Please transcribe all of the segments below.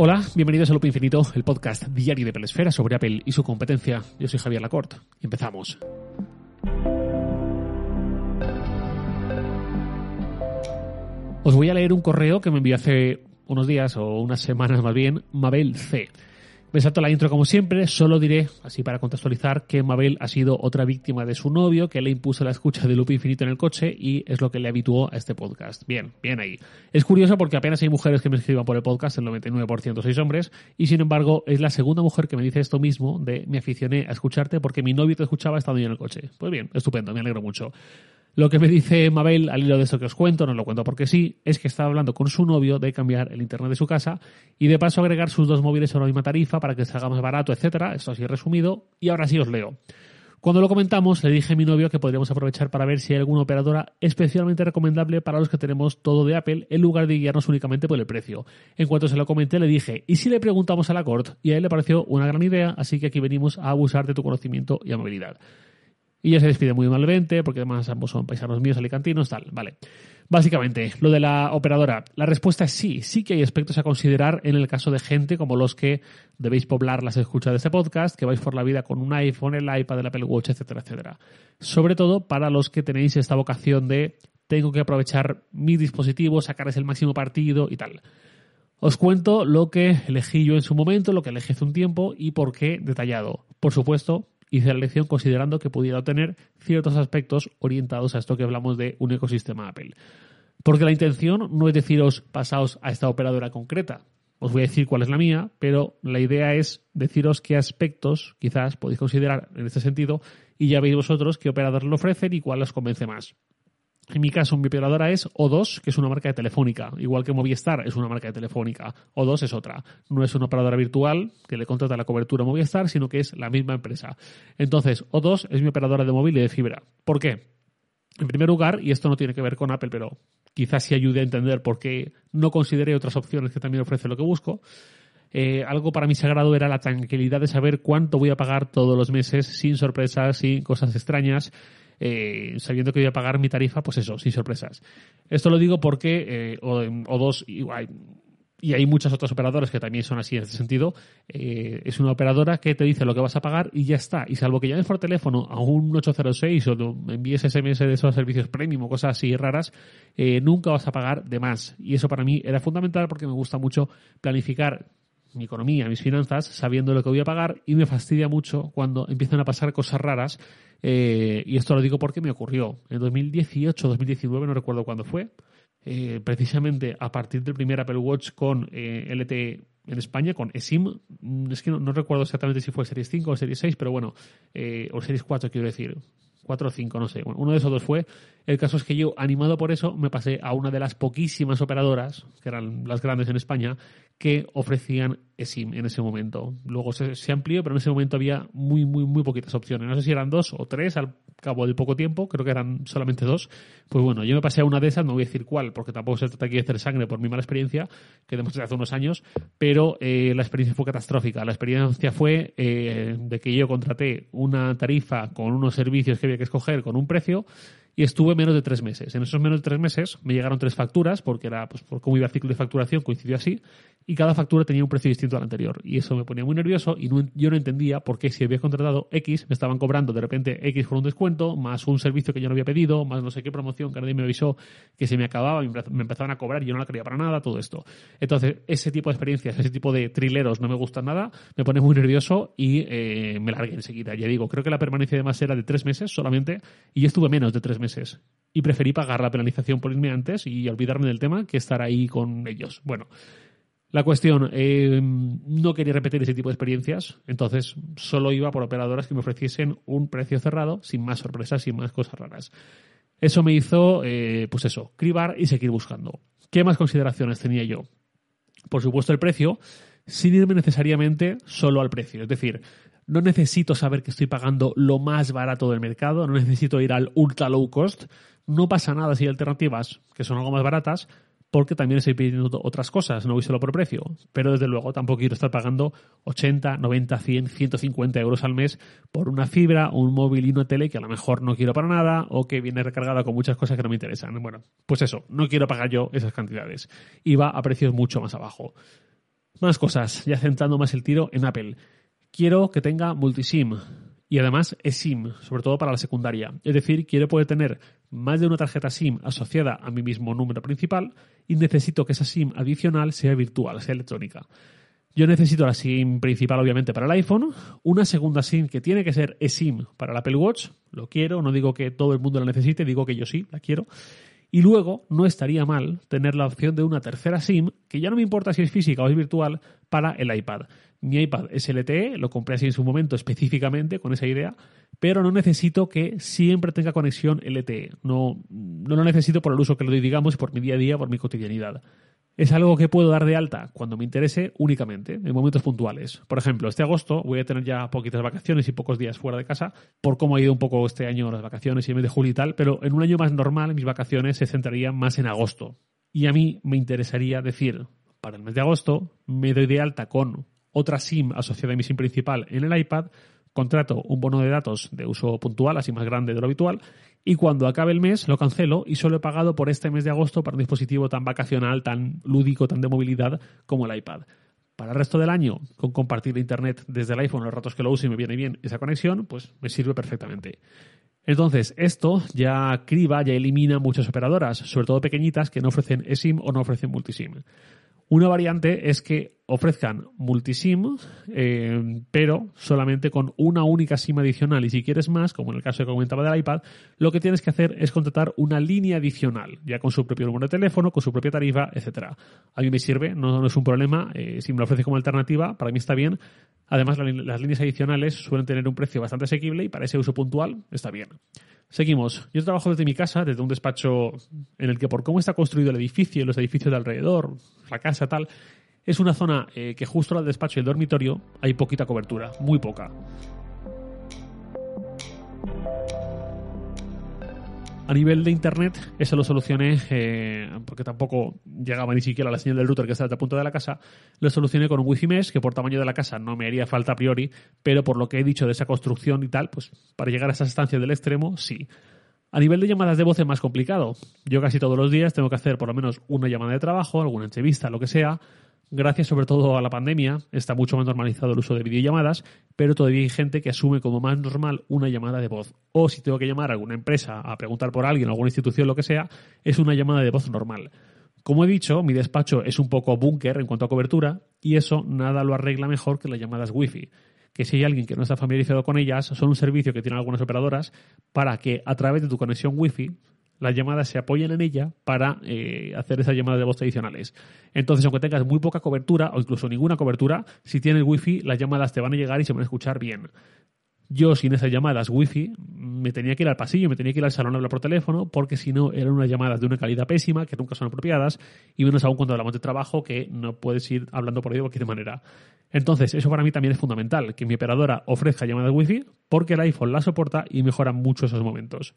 Hola, bienvenidos a Loop Infinito, el podcast diario de Pelesfera sobre Apple y su competencia. Yo soy Javier Lacorte y empezamos. Os voy a leer un correo que me envió hace unos días o unas semanas más bien, Mabel C. Me salto la intro como siempre, solo diré, así para contextualizar, que Mabel ha sido otra víctima de su novio que le impuso la escucha de Loop Infinito en el coche y es lo que le habituó a este podcast. Bien, bien ahí. Es curioso porque apenas hay mujeres que me escriban por el podcast, el 99% sois hombres, y sin embargo es la segunda mujer que me dice esto mismo de me aficioné a escucharte porque mi novio te escuchaba estando yo en el coche. Pues bien, estupendo, me alegro mucho. Lo que me dice Mabel al hilo de esto que os cuento, no lo cuento porque sí, es que estaba hablando con su novio de cambiar el internet de su casa y de paso agregar sus dos móviles a la misma tarifa para que salga más barato, etcétera. Esto así resumido. Y ahora sí os leo. Cuando lo comentamos, le dije a mi novio que podríamos aprovechar para ver si hay alguna operadora especialmente recomendable para los que tenemos todo de Apple en lugar de guiarnos únicamente por el precio. En cuanto se lo comenté, le dije, ¿y si le preguntamos a la Cort? Y a él le pareció una gran idea, así que aquí venimos a abusar de tu conocimiento y amabilidad. Y ya se despide muy malamente, porque además ambos son paisanos míos alicantinos, tal, vale. Básicamente, lo de la operadora, la respuesta es sí, sí que hay aspectos a considerar en el caso de gente como los que debéis poblar las escuchas de este podcast, que vais por la vida con un iPhone, el iPad, el Apple Watch, etcétera, etcétera. Sobre todo para los que tenéis esta vocación de tengo que aprovechar mi dispositivo, sacarles el máximo partido y tal. Os cuento lo que elegí yo en su momento, lo que elegí hace un tiempo y por qué detallado. Por supuesto, hice la elección considerando que pudiera obtener ciertos aspectos orientados a esto que hablamos de un ecosistema Apple. Porque la intención no es deciros pasaos a esta operadora concreta. Os voy a decir cuál es la mía, pero la idea es deciros qué aspectos quizás podéis considerar en este sentido y ya veis vosotros qué operador lo ofrecen y cuál os convence más. En mi caso, mi operadora es O2, que es una marca de telefónica, igual que Movistar es una marca de telefónica. O2 es otra. No es una operadora virtual que le contrata la cobertura a Movistar, sino que es la misma empresa. Entonces, O2 es mi operadora de móvil y de fibra. ¿Por qué? En primer lugar, y esto no tiene que ver con Apple, pero quizás sí ayude a entender por qué no consideré otras opciones que también ofrece lo que busco. Eh, algo para mí sagrado era la tranquilidad de saber cuánto voy a pagar todos los meses, sin sorpresas, sin cosas extrañas eh, sabiendo que voy a pagar mi tarifa, pues eso, sin sorpresas. Esto lo digo porque, eh, o, dos, y, hay muchas otras operadoras que también son así en este sentido, eh, es una operadora que te dice lo que vas a pagar y ya está. Y salvo que llames por teléfono a un 806 o envíes SMS de esos servicios premium o cosas así raras, nunca vas a pagar de más. Y eso para mí era fundamental porque me gusta mucho planificar mi economía, mis finanzas, sabiendo lo que voy a pagar y me fastidia mucho cuando empiezan a pasar cosas raras. Eh, y esto lo digo porque me ocurrió en 2018, 2019, no recuerdo cuándo fue. Eh, precisamente a partir del primer Apple Watch con eh, LTE en España, con eSIM. Mm, es que no, recuerdo exactamente si fue Series 5 o Series 6, pero bueno, o Series 4 quiero decir. 4 o 5, no sé. uno de esos dos fue. El caso es que yo, animado por eso, me pasé a una de las poquísimas operadoras, que eran las grandes en España, que ofrecían eSIM en ese momento. Luego se, amplió, pero en ese momento había muy, muy, muy poquitas opciones. No sé si eran dos o tres al cabo de poco tiempo, creo que eran solamente dos. Pues bueno, yo me pasé a una de esas, no voy a decir cuál, porque tampoco se trata aquí de hacer sangre por mi mala experiencia, que demostré hace unos años, pero eh, la experiencia fue catastrófica. La experiencia fue eh, de que yo contraté una tarifa con unos servicios que había que escoger con un precio y estuve menos de tres meses. En esos menos de tres meses me llegaron tres facturas, porque era, pues, por cómo iba el ciclo de facturación, coincidió así, y cada factura tenía un precio distinto al anterior. Y eso me ponía muy nervioso y yo no entendía por qué si había contratado X, me estaban cobrando de repente X con un descuento, más un servicio que yo no había pedido, más no sé qué promoción que nadie me avisó que se me acababa, me empezaban a cobrar y yo no la quería para nada, todo esto. Entonces, ese tipo de experiencias, ese tipo de trileros no me gustan nada, me pone muy nervioso y eh, me largué enseguida. Ya digo, creo que la permanencia de más era de tres meses solamente y yo estuve menos de tres meses y preferí pagar la penalización por irme antes y olvidarme del tema que estar ahí con ellos. Bueno, la cuestión, eh, no quería repetir ese tipo de experiencias, entonces solo iba por operadoras que me ofreciesen un precio cerrado, sin más sorpresas, sin más cosas raras. Eso me hizo, eh, pues eso, cribar y seguir buscando. ¿Qué más consideraciones tenía yo? Por supuesto, el precio, sin irme necesariamente solo al precio. Es decir, no necesito saber que estoy pagando lo más barato del mercado, no necesito ir al ultra low cost. No pasa nada si hay alternativas que son algo más baratas, porque también estoy pidiendo otras cosas, no voy solo por precio. Pero desde luego tampoco quiero estar pagando 80, 90, 100, 150 euros al mes por una fibra, un móvil y una tele que a lo mejor no quiero para nada o que viene recargada con muchas cosas que no me interesan. Bueno, pues eso, no quiero pagar yo esas cantidades. Y va a precios mucho más abajo. Más cosas, ya centrando más el tiro en Apple. Quiero que tenga multisim y además eSIM, sobre todo para la secundaria. Es decir, quiero poder tener más de una tarjeta SIM asociada a mi mismo número principal y necesito que esa SIM adicional sea virtual, sea electrónica. Yo necesito la SIM principal, obviamente, para el iPhone, una segunda SIM que tiene que ser eSIM para el Apple Watch, lo quiero, no digo que todo el mundo la necesite, digo que yo sí, la quiero. Y luego no estaría mal tener la opción de una tercera SIM, que ya no me importa si es física o es virtual, para el iPad. Mi iPad es LTE, lo compré así en su momento específicamente con esa idea, pero no necesito que siempre tenga conexión LTE. No, no lo necesito por el uso que le doy, digamos, por mi día a día, por mi cotidianidad es algo que puedo dar de alta cuando me interese únicamente, en momentos puntuales. Por ejemplo, este agosto voy a tener ya poquitas vacaciones y pocos días fuera de casa, por cómo ha ido un poco este año las vacaciones y el mes de julio y tal, pero en un año más normal mis vacaciones se centrarían más en agosto. Y a mí me interesaría decir, para el mes de agosto, me doy de alta con otra SIM asociada a mi SIM principal en el iPad, contrato un bono de datos de uso puntual, así más grande de lo habitual, y cuando acabe el mes lo cancelo y solo he pagado por este mes de agosto para un dispositivo tan vacacional, tan lúdico, tan de movilidad como el iPad. Para el resto del año, con compartir internet desde el iPhone los ratos que lo use y me viene bien esa conexión, pues me sirve perfectamente. Entonces, esto ya criba, ya elimina muchas operadoras, sobre todo pequeñitas que no ofrecen eSIM o no ofrecen multiSIM. Una variante es que ofrezcan multisim, eh, pero solamente con una única SIM adicional. Y si quieres más, como en el caso que comentaba del iPad, lo que tienes que hacer es contratar una línea adicional, ya con su propio número de teléfono, con su propia tarifa, etcétera. A mí me sirve, no, es un problema. Eh, si me lo ofrece como alternativa, para mí está bien. Además, las líneas adicionales suelen tener un precio bastante asequible y para ese uso puntual está bien. Seguimos. Yo trabajo desde mi casa, desde un despacho en el que por cómo está construido el edificio, los edificios de alrededor, la casa, tal, es una zona eh, que justo al despacho y el dormitorio hay poquita cobertura, muy poca. A nivel de internet, eso lo solucioné, eh, porque tampoco llegaba ni siquiera la señal del router que está a punto de la casa, lo solucioné con un wifi mesh, que por tamaño de la casa no me haría falta a priori, pero por lo que he dicho de esa construcción y tal, pues para llegar a esas estancias del extremo, sí. A nivel de llamadas de voz es más complicado. Yo casi todos los días tengo que hacer por lo menos una llamada de trabajo, alguna entrevista, lo que sea, gracias sobre todo a la pandemia, está mucho más normalizado el uso de videollamadas, pero todavía hay gente que asume como más normal una llamada de voz. O si tengo que llamar a alguna empresa a preguntar por alguien, alguna institución, lo que sea, es una llamada de voz normal. Como he dicho, mi despacho es un poco búnker en cuanto a cobertura y eso nada lo arregla mejor que las llamadas wifi que si hay alguien que no está familiarizado con ellas, son un servicio que tienen algunas operadoras para que a través de tu conexión wifi las llamadas se apoyen en ella para eh, hacer esas llamadas de voz tradicionales. Entonces, aunque tengas muy poca cobertura o incluso ninguna cobertura, si tienes wifi, las llamadas te van a llegar y se van a escuchar bien. Yo sin esas llamadas wifi me tenía que ir al pasillo, me tenía que ir al salón a hablar por teléfono, porque si no eran unas llamadas de una calidad pésima, que nunca son apropiadas, y menos aún cuando hablamos de trabajo, que no puedes ir hablando por ahí de cualquier manera. Entonces, eso para mí también es fundamental, que mi operadora ofrezca llamadas wifi, porque el iPhone la soporta y mejora mucho esos momentos.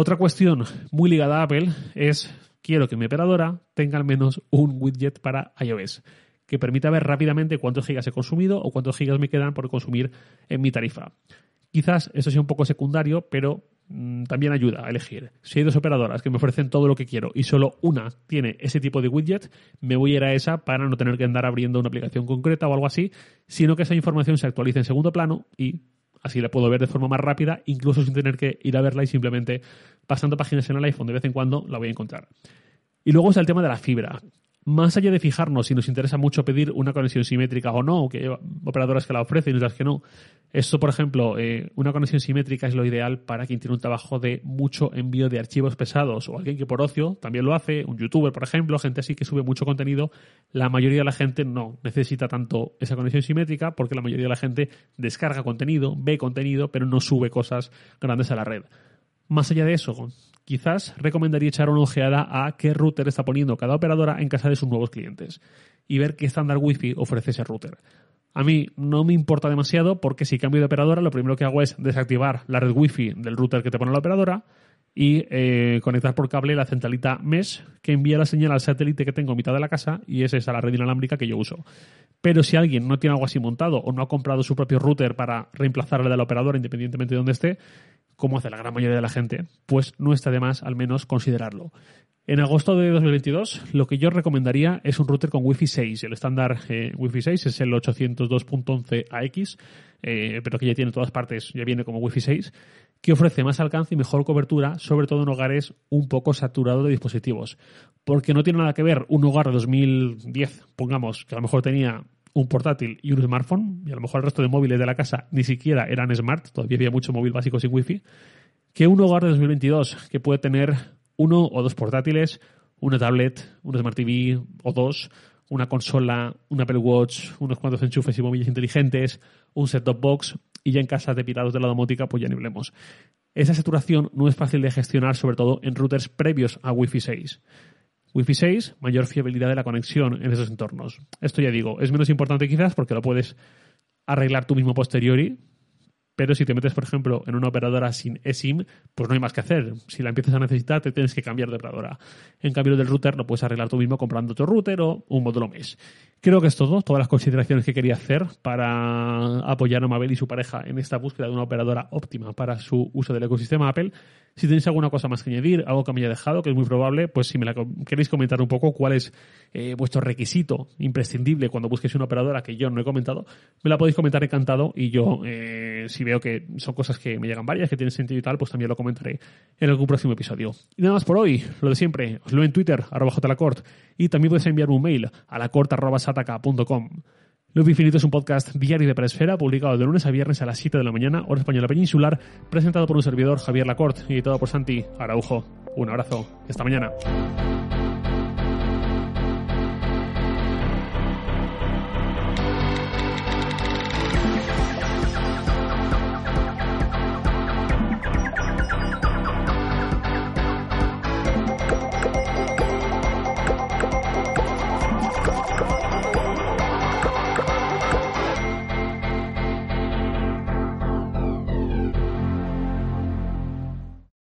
Otra cuestión muy ligada a Apple es quiero que mi operadora tenga al menos un widget para iOS que permita ver rápidamente cuántos gigas he consumido o cuántos gigas me quedan por consumir en mi tarifa. Quizás eso sea un poco secundario, pero mm, también ayuda a elegir. Si hay dos operadoras que me ofrecen todo lo que quiero y solo una tiene ese tipo de widget, me voy a ir a esa para no tener que andar abriendo una aplicación concreta o algo así, sino que esa información se actualice en segundo plano y Así la puedo ver de forma más rápida, incluso sin tener que ir a verla y simplemente pasando páginas en el iPhone de vez en cuando la voy a encontrar. Y luego está el tema de la fibra. Más allá de fijarnos si nos interesa mucho pedir una conexión simétrica o no, que hay operadoras que la ofrecen y otras que no, esto, por ejemplo, eh, una conexión simétrica es lo ideal para quien tiene un trabajo de mucho envío de archivos pesados o alguien que por ocio también lo hace, un youtuber, por ejemplo, gente así que sube mucho contenido. La mayoría de la gente no necesita tanto esa conexión simétrica porque la mayoría de la gente descarga contenido, ve contenido, pero no sube cosas grandes a la red. Más allá de eso, quizás recomendaría echar una ojeada a qué router está poniendo cada operadora en casa de sus nuevos clientes y ver qué estándar Wi-Fi ofrece ese router. A mí no me importa demasiado porque si cambio de operadora lo primero que hago es desactivar la red wifi del router que te pone la operadora y eh, conectar por cable la centralita mesh que envía la señal al satélite que tengo en mitad de la casa y es esa la red inalámbrica que yo uso. Pero si alguien no tiene algo así montado o no ha comprado su propio router para reemplazar la de la operadora independientemente de donde esté, como hace la gran mayoría de la gente, pues no está de más al menos considerarlo. En agosto de 2022, lo que yo recomendaría es un router con Wi-Fi 6. El estándar eh, Wi-Fi 6 es el 802.11ax, eh, pero que ya tiene en todas partes, ya viene como Wi-Fi 6, que ofrece más alcance y mejor cobertura, sobre todo en hogares un poco saturados de dispositivos. Porque no tiene nada que ver un hogar de 2010, pongamos, que a lo mejor tenía un portátil y un smartphone, y a lo mejor el resto de móviles de la casa ni siquiera eran smart, todavía había mucho móvil básico sin Wi-Fi, que un hogar de 2022 que puede tener uno o dos portátiles, una tablet, un Smart TV o dos, una consola, un Apple Watch, unos cuantos enchufes y bombillas inteligentes, un set-top box y ya en casa de pirados de la domótica pues ya ni hablemos. Esa saturación no es fácil de gestionar, sobre todo en routers previos a Wi-Fi 6. Wi-Fi 6, mayor fiabilidad de la conexión en esos entornos. Esto ya digo, es menos importante quizás porque lo puedes arreglar tú mismo posteriori, pero si te metes, por ejemplo, en una operadora sin eSIM, pues no hay más que hacer. Si la empiezas a necesitar, te tienes que cambiar de operadora. En cambio, del router lo puedes arreglar tú mismo comprando otro router o un módulo MES. Creo que es todo, todas las consideraciones que quería hacer para apoyar a Mabel y su pareja en esta búsqueda de una operadora óptima para su uso del ecosistema Apple. Si tenéis alguna cosa más que añadir, algo que me haya dejado, que es muy probable, pues si me la queréis comentar un poco cuál es eh, vuestro requisito imprescindible cuando busquéis una operadora que yo no he comentado, me la podéis comentar encantado y yo, eh, si veo que son cosas que me llegan varias, que tienen sentido y tal, pues también lo comentaré en algún próximo episodio. Y nada más por hoy, lo de siempre, os leo en Twitter, arroba jlacort, y también podéis enviar un mail a lacort.sataka.com. Loop Infinito es un podcast diario de Presfera, publicado de lunes a viernes a las 7 de la mañana, hora española peninsular, presentado por un servidor Javier Lacorte y editado por Santi Araujo. Un abrazo. Hasta mañana.